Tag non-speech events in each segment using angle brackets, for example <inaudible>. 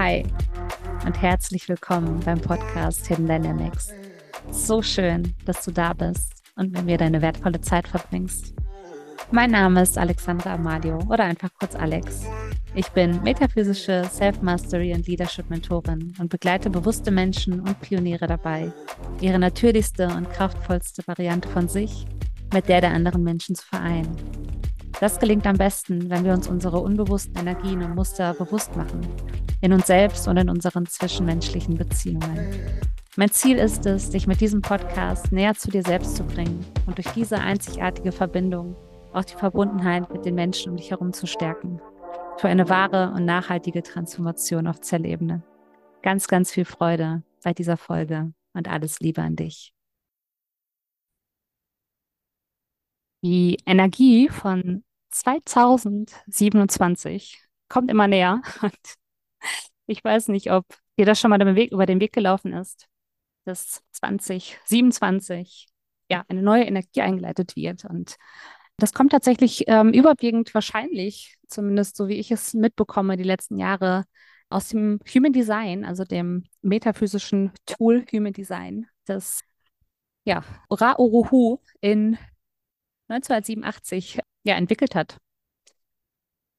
Hi und herzlich willkommen beim Podcast Hidden Dynamics. So schön, dass du da bist und mit mir deine wertvolle Zeit verbringst. Mein Name ist Alexandra Amalio oder einfach kurz Alex. Ich bin metaphysische Self-Mastery und Leadership-Mentorin und begleite bewusste Menschen und Pioniere dabei, ihre natürlichste und kraftvollste Variante von sich mit der der anderen Menschen zu vereinen. Das gelingt am besten, wenn wir uns unsere unbewussten Energien und Muster bewusst machen, in uns selbst und in unseren zwischenmenschlichen Beziehungen. Mein Ziel ist es, dich mit diesem Podcast näher zu dir selbst zu bringen und durch diese einzigartige Verbindung auch die Verbundenheit mit den Menschen um dich herum zu stärken. Für eine wahre und nachhaltige Transformation auf Zellebene. Ganz, ganz viel Freude bei dieser Folge und alles Liebe an dich. Die Energie von 2027 kommt immer näher. <laughs> Und ich weiß nicht, ob dir das schon mal über den Weg gelaufen ist, dass 2027 ja eine neue Energie eingeleitet wird. Und das kommt tatsächlich ähm, überwiegend wahrscheinlich, zumindest so wie ich es mitbekomme, die letzten Jahre aus dem Human Design, also dem metaphysischen Tool Human Design, das ja, Ra Uruhu in 1987 ja, entwickelt hat.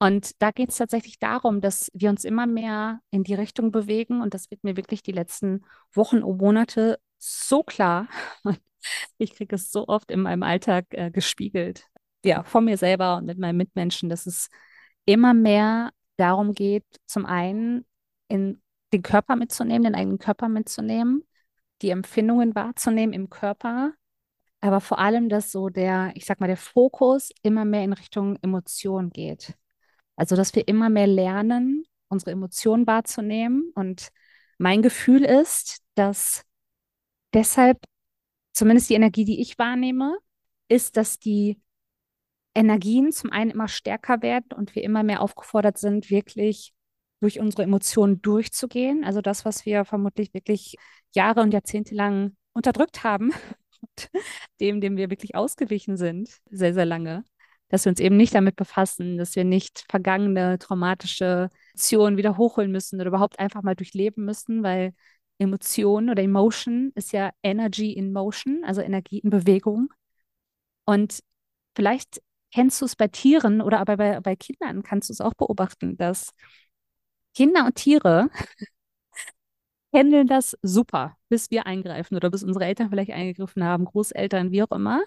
Und da geht es tatsächlich darum, dass wir uns immer mehr in die Richtung bewegen. Und das wird mir wirklich die letzten Wochen und Monate so klar. <laughs> Ich kriege es so oft in meinem Alltag äh, gespiegelt. Ja, von mir selber und mit meinen Mitmenschen, dass es immer mehr darum geht, zum einen in den Körper mitzunehmen, den eigenen Körper mitzunehmen, die Empfindungen wahrzunehmen im Körper aber vor allem, dass so der, ich sag mal, der Fokus immer mehr in Richtung Emotion geht. Also, dass wir immer mehr lernen, unsere Emotionen wahrzunehmen. Und mein Gefühl ist, dass deshalb zumindest die Energie, die ich wahrnehme, ist, dass die Energien zum einen immer stärker werden und wir immer mehr aufgefordert sind, wirklich durch unsere Emotionen durchzugehen. Also das, was wir vermutlich wirklich Jahre und Jahrzehnte lang unterdrückt haben, <laughs> dem, dem wir wirklich ausgewichen sind, sehr, sehr lange. Dass wir uns eben nicht damit befassen, dass wir nicht vergangene traumatische Emotionen wieder hochholen müssen oder überhaupt einfach mal durchleben müssen, weil Emotion oder Emotion ist ja Energy in Motion, also Energie in Bewegung. Und vielleicht kennst du es bei Tieren oder aber bei, bei Kindern kannst du es auch beobachten, dass Kinder und Tiere <laughs> handeln das super, bis wir eingreifen oder bis unsere Eltern vielleicht eingegriffen haben, Großeltern, wie auch immer,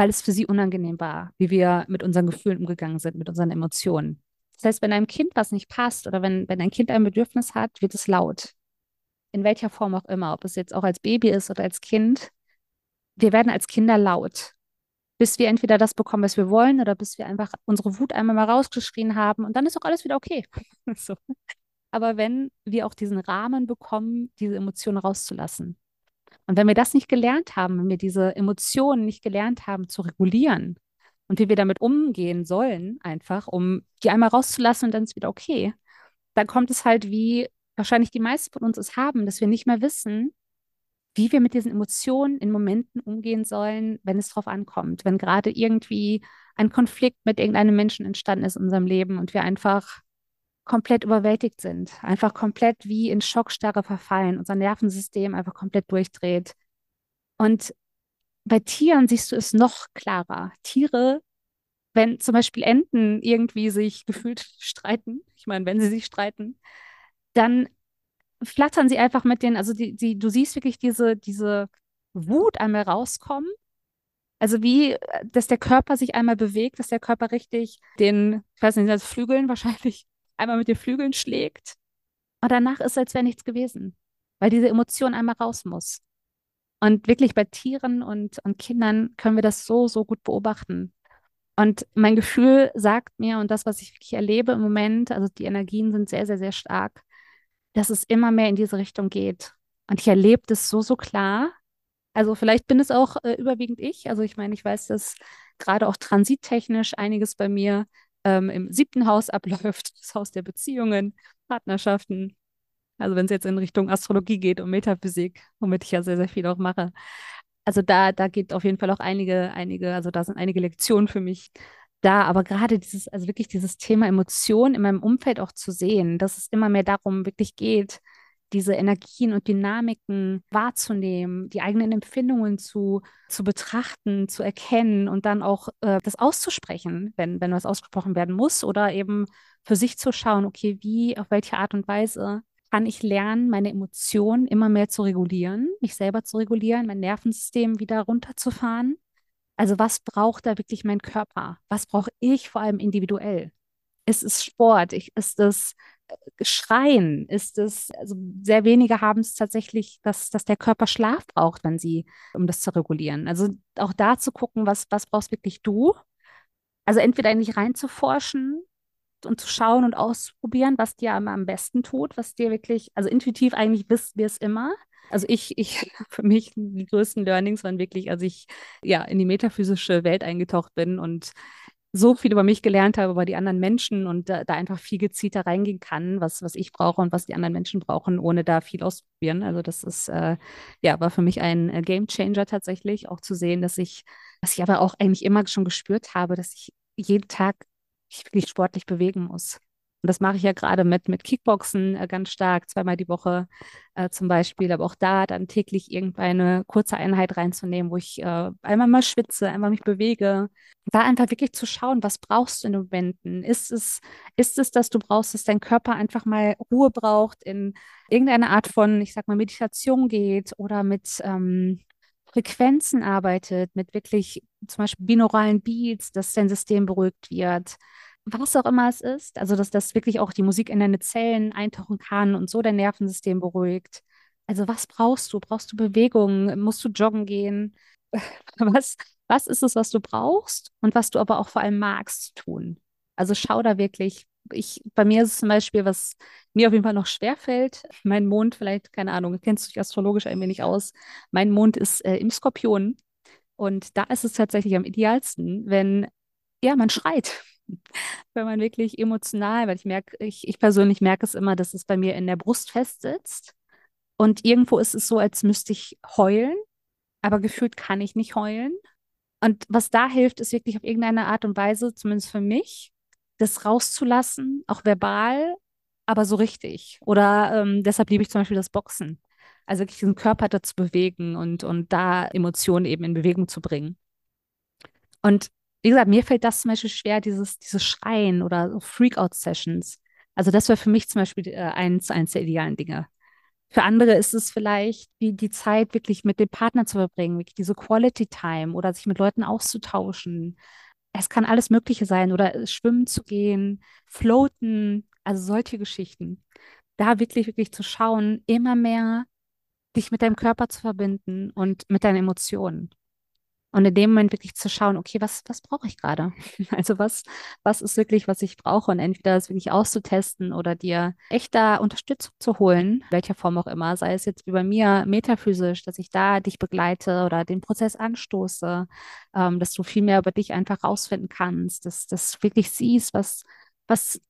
weil es für sie unangenehm war, wie wir mit unseren Gefühlen umgegangen sind, mit unseren Emotionen. Das heißt, wenn einem Kind was nicht passt oder wenn, wenn ein Kind ein Bedürfnis hat, wird es laut. In welcher Form auch immer, ob es jetzt auch als Baby ist oder als Kind. Wir werden als Kinder laut, bis wir entweder das bekommen, was wir wollen, oder bis wir einfach unsere Wut einmal mal rausgeschrien haben und dann ist auch alles wieder okay. <laughs> so aber wenn wir auch diesen Rahmen bekommen, diese Emotionen rauszulassen. Und wenn wir das nicht gelernt haben, wenn wir diese Emotionen nicht gelernt haben zu regulieren und wie wir damit umgehen sollen, einfach, um die einmal rauszulassen und dann ist wieder okay, dann kommt es halt, wie wahrscheinlich die meisten von uns es haben, dass wir nicht mehr wissen, wie wir mit diesen Emotionen in Momenten umgehen sollen, wenn es drauf ankommt, wenn gerade irgendwie ein Konflikt mit irgendeinem Menschen entstanden ist in unserem Leben und wir einfach komplett überwältigt sind, einfach komplett wie in Schockstarre verfallen, unser Nervensystem einfach komplett durchdreht. Und bei Tieren siehst du es noch klarer. Tiere, wenn zum Beispiel Enten irgendwie sich gefühlt streiten, ich meine, wenn sie sich streiten, dann flattern sie einfach mit den, also die, die, du siehst wirklich diese, diese Wut einmal rauskommen. Also wie, dass der Körper sich einmal bewegt, dass der Körper richtig den, ich weiß nicht, das Flügeln wahrscheinlich einmal mit den Flügeln schlägt. Und danach ist es, als wäre nichts gewesen, weil diese Emotion einmal raus muss. Und wirklich bei Tieren und, und Kindern können wir das so, so gut beobachten. Und mein Gefühl sagt mir, und das, was ich wirklich erlebe im Moment, also die Energien sind sehr, sehr, sehr stark, dass es immer mehr in diese Richtung geht. Und ich erlebe das so, so klar. Also vielleicht bin es auch äh, überwiegend ich. Also ich meine, ich weiß, dass gerade auch transittechnisch einiges bei mir ähm, im siebten Haus abläuft, <laughs> das Haus der Beziehungen, Partnerschaften. Also wenn es jetzt in Richtung Astrologie geht und Metaphysik, womit ich ja sehr, sehr viel auch mache. Also da, da geht auf jeden Fall auch einige, einige, also da sind einige Lektionen für mich da, aber gerade dieses, also wirklich dieses Thema Emotion in meinem Umfeld auch zu sehen, dass es immer mehr darum wirklich geht, diese Energien und Dynamiken wahrzunehmen, die eigenen Empfindungen zu, zu betrachten, zu erkennen und dann auch äh, das auszusprechen, wenn, wenn was ausgesprochen werden muss oder eben für sich zu schauen, okay, wie, auf welche Art und Weise kann ich lernen, meine Emotionen immer mehr zu regulieren, mich selber zu regulieren, mein Nervensystem wieder runterzufahren. Also was braucht da wirklich mein Körper? Was brauche ich vor allem individuell? Ist es Sport? Ich, ist es Schreien? Ist es, also sehr wenige haben es tatsächlich, dass, dass der Körper Schlaf braucht, wenn sie, um das zu regulieren. Also auch da zu gucken, was, was brauchst wirklich du? Also entweder in dich reinzuforschen und zu schauen und auszuprobieren, was dir am, am besten tut, was dir wirklich, also intuitiv eigentlich wisst wir es immer. Also ich, ich, <laughs> für mich die größten Learnings waren wirklich, als ich ja in die metaphysische Welt eingetaucht bin und so viel über mich gelernt habe, über die anderen Menschen und da, da, einfach viel gezielter reingehen kann, was, was ich brauche und was die anderen Menschen brauchen, ohne da viel auszuprobieren. Also das ist, äh, ja, war für mich ein äh, Game Changer tatsächlich, auch zu sehen, dass ich, dass ich aber auch eigentlich immer schon gespürt habe, dass ich jeden Tag mich wirklich sportlich bewegen muss. Und das mache ich ja gerade mit, mit Kickboxen äh, ganz stark, zweimal die Woche äh, zum Beispiel, aber auch da dann täglich irgendeine kurze Einheit reinzunehmen, wo ich äh, einmal mal schwitze, einmal mich bewege. Da einfach wirklich zu schauen, was brauchst du in den Momenten? Ist es, ist es, dass du brauchst, dass dein Körper einfach mal Ruhe braucht, in irgendeine Art von, ich sag mal, Meditation geht oder mit ähm, Frequenzen arbeitet, mit wirklich zum Beispiel binauralen Beats, dass dein System beruhigt wird was auch immer es ist. Also, dass das wirklich auch die Musik in deine Zellen eintauchen kann und so dein Nervensystem beruhigt. Also, was brauchst du? Brauchst du Bewegung? Musst du joggen gehen? <laughs> Was, was ist es, was du brauchst und was du aber auch vor allem magst tun? Also, schau da wirklich. Ich, bei mir ist es zum Beispiel, was mir auf jeden Fall noch schwer fällt. <laughs> Mein Mond, vielleicht, keine Ahnung, kennst du dich astrologisch ein wenig aus. Mein Mond ist äh, im Skorpion. Und da ist es tatsächlich am idealsten, wenn ja, man schreit wenn man wirklich emotional, weil ich merke, ich, ich persönlich merke es immer, dass es bei mir in der Brust festsitzt. Und irgendwo ist es so, als müsste ich heulen, aber gefühlt kann ich nicht heulen. Und was da hilft, ist wirklich auf irgendeine Art und Weise, zumindest für mich, das rauszulassen, auch verbal, aber so richtig. Oder ähm, deshalb liebe ich zum Beispiel das Boxen. Also wirklich diesen Körper dazu bewegen und, und da Emotionen eben in Bewegung zu bringen. Und wie gesagt, mir fällt das zum Beispiel schwer, dieses, dieses Schreien oder so Freak-out-Sessions. Also das wäre für mich zum Beispiel äh, eins, eins der idealen Dinge. Für andere ist es vielleicht die, die Zeit, wirklich mit dem Partner zu verbringen, wirklich diese Quality Time oder sich mit Leuten auszutauschen. Es kann alles Mögliche sein oder schwimmen zu gehen, floaten, also solche Geschichten. Da wirklich, wirklich zu schauen, immer mehr dich mit deinem Körper zu verbinden und mit deinen Emotionen. Und in dem Moment wirklich zu schauen, okay, was, was brauche ich gerade? <laughs> Also was, was ist wirklich, was ich brauche? Und entweder das wirklich auszutesten oder dir echter Unterstützung zu holen, welcher Form auch immer, sei es jetzt wie bei mir metaphysisch, dass ich da dich begleite oder den Prozess anstoße, ähm, dass du viel mehr über dich einfach rausfinden kannst, dass, dass du wirklich siehst, was, was,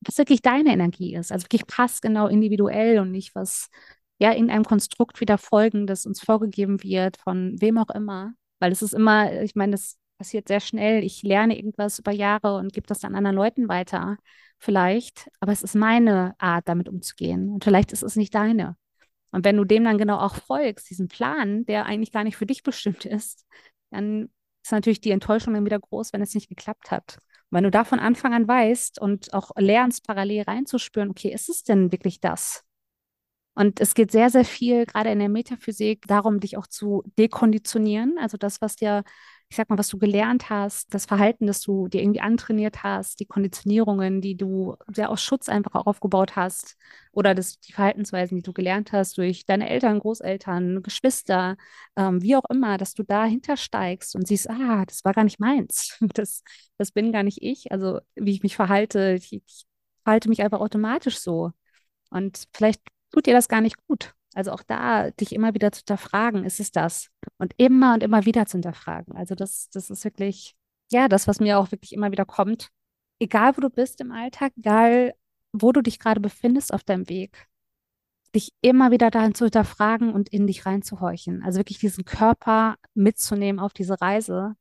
was wirklich deine Energie ist. Also wirklich passgenau individuell und nicht was ja in einem Konstrukt wieder folgen, das uns vorgegeben wird von wem auch immer weil es ist immer, ich meine, das passiert sehr schnell. Ich lerne irgendwas über Jahre und gebe das dann anderen Leuten weiter, vielleicht. Aber es ist meine Art, damit umzugehen. Und vielleicht ist es nicht deine. Und wenn du dem dann genau auch folgst, diesem Plan, der eigentlich gar nicht für dich bestimmt ist, dann ist natürlich die Enttäuschung dann wieder groß, wenn es nicht geklappt hat. Und wenn du da von Anfang an weißt und auch lernst, parallel reinzuspüren, okay, ist es denn wirklich das? Und es geht sehr, sehr viel, gerade in der Metaphysik, darum, dich auch zu dekonditionieren. Also das, was dir, ich sag mal, was du gelernt hast, das Verhalten, das du dir irgendwie antrainiert hast, die Konditionierungen, die du sehr aus Schutz einfach aufgebaut hast, oder das, die Verhaltensweisen, die du gelernt hast durch deine Eltern, Großeltern, Geschwister, ähm, wie auch immer, dass du dahinter steigst und siehst, ah, das war gar nicht meins. <laughs> Das, das bin gar nicht ich. Also wie ich mich verhalte, ich, ich verhalte mich einfach automatisch so. Und vielleicht tut dir das gar nicht gut. Also auch da, dich immer wieder zu hinterfragen, ist es das? Und immer und immer wieder zu hinterfragen. Also das, das ist wirklich, ja, das, was mir auch wirklich immer wieder kommt. Egal, wo du bist im Alltag, egal, wo du dich gerade befindest auf deinem Weg, dich immer wieder dahin zu hinterfragen und in dich reinzuhorchen. Also wirklich diesen Körper mitzunehmen auf diese Reise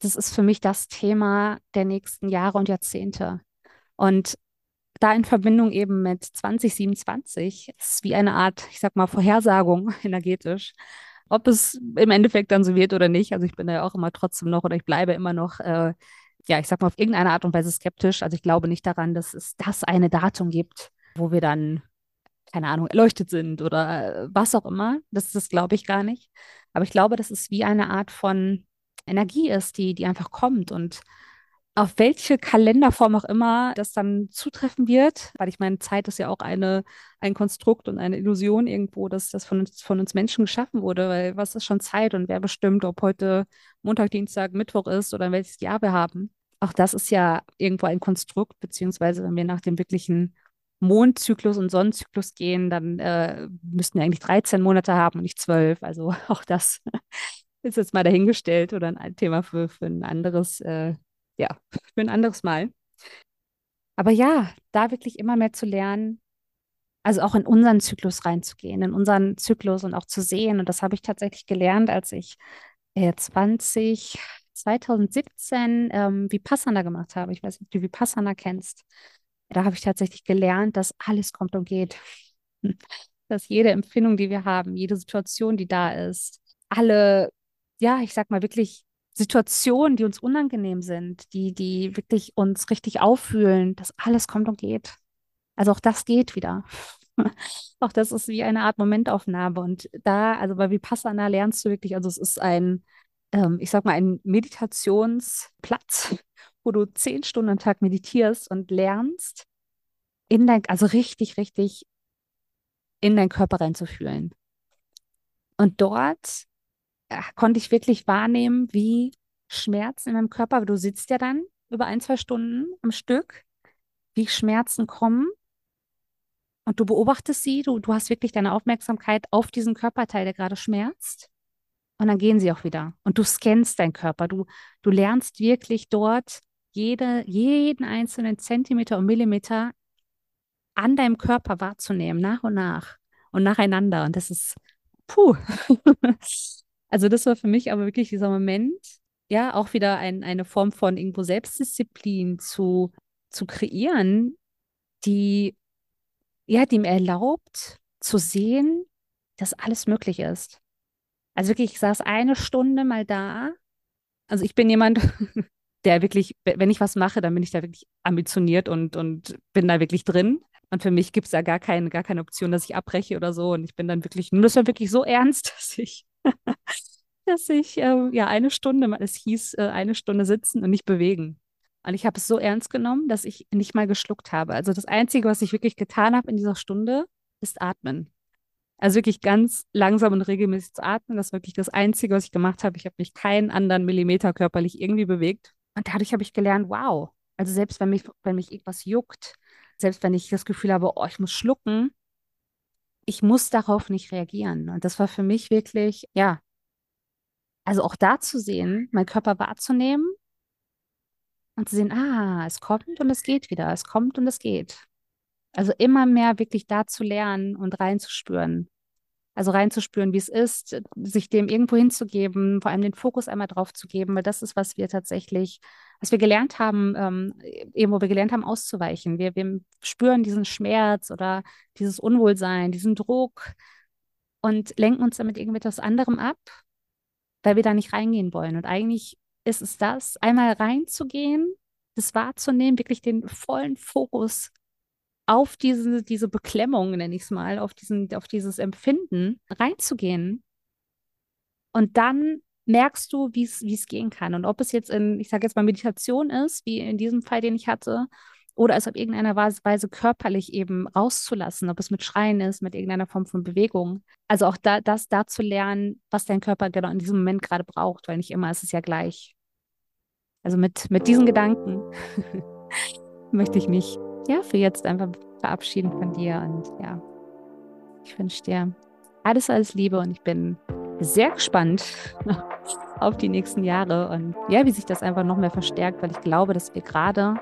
das ist für mich das Thema der nächsten Jahre und Jahrzehnte. Und da in Verbindung eben mit 2027 ist wie eine Art, ich sag mal, Vorhersagung <laughs> energetisch. Ob es im Endeffekt dann so wird oder nicht. Also ich bin da ja auch immer trotzdem noch oder ich bleibe immer noch, äh, ja, ich sag mal, auf irgendeine Art und Weise skeptisch. Also ich glaube nicht daran, dass es das eine Datum gibt, wo wir dann, keine Ahnung, erleuchtet sind oder äh, was auch immer. Das, das glaube ich gar nicht. Aber ich glaube, dass es wie eine Art von Energie ist, die, die einfach kommt und auf welche Kalenderform auch immer das dann zutreffen wird, weil ich meine, Zeit ist ja auch eine, ein Konstrukt und eine Illusion irgendwo, dass das von uns, von uns Menschen geschaffen wurde, weil was ist schon Zeit und wer bestimmt, ob heute Montag, Dienstag, Mittwoch ist oder welches Jahr wir haben. Auch das ist ja irgendwo ein Konstrukt, beziehungsweise wenn wir nach dem wirklichen Mondzyklus und Sonnenzyklus gehen, dann äh, müssten wir eigentlich 13 Monate haben und nicht 12. Also <laughs> auch das <laughs> ist jetzt mal dahingestellt oder ein Thema für, für ein anderes äh, ja, für ein anderes Mal. Aber ja, da wirklich immer mehr zu lernen, also auch in unseren Zyklus reinzugehen, in unseren Zyklus und auch zu sehen. Und das habe ich tatsächlich gelernt, als ich äh, 20, 2017 ähm, Vipassana gemacht habe. Ich weiß nicht, ob du Vipassana kennst. Da habe ich tatsächlich gelernt, dass alles kommt und geht. <laughs> Dass jede Empfindung, die wir haben, jede Situation, die da ist, alle, ja, ich sag mal wirklich Situationen, die uns unangenehm sind, die, die wirklich uns richtig auffühlen, dass alles kommt und geht. Also auch das geht wieder. <laughs> auch das ist wie eine Art Momentaufnahme. Und da, also bei Vipassana lernst du wirklich, also es ist ein, ähm, ich sag mal, ein Meditationsplatz, <laughs> wo du zehn Stunden am Tag meditierst und lernst, in dein, also richtig, richtig in deinen Körper reinzufühlen. Und dort konnte ich wirklich wahrnehmen, wie Schmerzen in meinem Körper, du sitzt ja dann über ein, zwei Stunden am Stück, wie Schmerzen kommen. Und du beobachtest sie, du, du hast wirklich deine Aufmerksamkeit auf diesen Körperteil, der gerade schmerzt. Und dann gehen sie auch wieder. Und du scannst deinen Körper, du, du lernst wirklich dort jede, jeden einzelnen Zentimeter und Millimeter an deinem Körper wahrzunehmen, nach und nach und nacheinander. Und das ist, puh. <laughs> Also das war für mich aber wirklich dieser Moment, ja, auch wieder ein, eine Form von irgendwo Selbstdisziplin zu, zu kreieren, die, ja, die mir erlaubt zu sehen, dass alles möglich ist. Also wirklich, ich saß eine Stunde mal da. Also ich bin jemand, <laughs> der wirklich, wenn ich was mache, dann bin ich da wirklich ambitioniert und, und bin da wirklich drin. Und für mich gibt es da gar keine, gar keine Option, dass ich abbreche oder so. Und ich bin dann wirklich, nur das war wirklich so ernst, <laughs> dass ich <laughs> dass ich äh, ja eine Stunde, es hieß äh, eine Stunde sitzen und nicht bewegen. Und ich habe es so ernst genommen, dass ich nicht mal geschluckt habe. Also das Einzige, was ich wirklich getan habe in dieser Stunde, ist atmen. Also wirklich ganz langsam und regelmäßig zu atmen. Das ist wirklich das Einzige, was ich gemacht habe. Ich habe mich keinen anderen Millimeter körperlich irgendwie bewegt. Und dadurch habe ich gelernt, wow. Also selbst wenn mich, wenn mich irgendwas juckt, selbst wenn ich das Gefühl habe, oh, ich muss schlucken, ich muss darauf nicht reagieren. Und das war für mich wirklich, ja, also auch da zu sehen, meinen Körper wahrzunehmen und zu sehen, ah, es kommt und es geht wieder, es kommt und es geht. Also immer mehr wirklich da zu lernen und reinzuspüren. Also reinzuspüren, wie es ist, sich dem irgendwo hinzugeben, vor allem den Fokus einmal drauf zu geben, weil das ist, was wir tatsächlich, was wir gelernt haben, ähm, eben wo wir gelernt haben, auszuweichen. Wir, wir spüren diesen Schmerz oder dieses Unwohlsein, diesen Druck und lenken uns damit irgendetwas anderem ab, weil wir da nicht reingehen wollen. Und eigentlich ist es das, einmal reinzugehen, das wahrzunehmen, wirklich den vollen Fokus auf diese, diese Beklemmung, nenne ich es mal, auf, diesen, auf dieses Empfinden reinzugehen. Und dann merkst du, wie es gehen kann. Und ob es jetzt in, ich sage jetzt mal, Meditation ist, wie in diesem Fall, den ich hatte, oder es auf irgendeiner Weise körperlich eben rauszulassen, ob es mit Schreien ist, mit irgendeiner Form von Bewegung. Also auch da, das da zu lernen, was dein Körper genau in diesem Moment gerade braucht, weil nicht immer ist es ja gleich. Also mit, mit diesen Gedanken <laughs> möchte ich mich ja für jetzt einfach verabschieden von dir und ja, ich wünsche dir alles, alles Liebe und ich bin sehr gespannt <laughs> auf die nächsten Jahre und ja, wie sich das einfach noch mehr verstärkt, weil ich glaube, dass wir gerade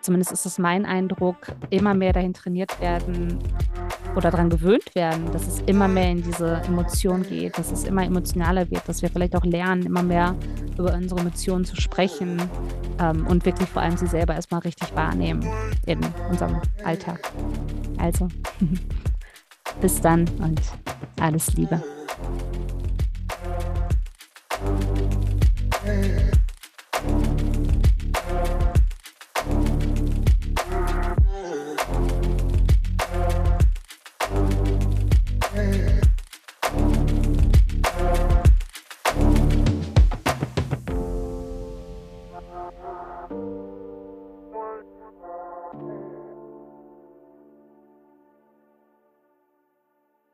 zumindest ist es mein Eindruck, immer mehr dahin trainiert werden oder daran gewöhnt werden, dass es immer mehr in diese Emotion geht, dass es immer emotionaler wird, dass wir vielleicht auch lernen, immer mehr über unsere Emotionen zu sprechen ähm, und wirklich vor allem sie selber erstmal richtig wahrnehmen in unserem Alltag. Also, <laughs> bis dann und alles Liebe.